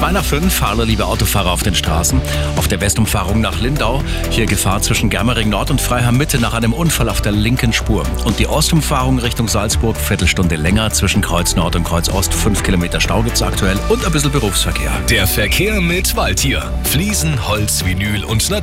2 nach 5, hallo liebe Autofahrer auf den Straßen. Auf der Westumfahrung nach Lindau, hier Gefahr zwischen Germering Nord und Freiham Mitte nach einem Unfall auf der linken Spur. Und die Ostumfahrung Richtung Salzburg, Viertelstunde länger zwischen Kreuz Nord und Kreuz Ost, 5 Kilometer Stau gibt's aktuell und ein bisschen Berufsverkehr. Der Verkehr mit Waldtier. Fliesen, Holz, Vinyl und Natur.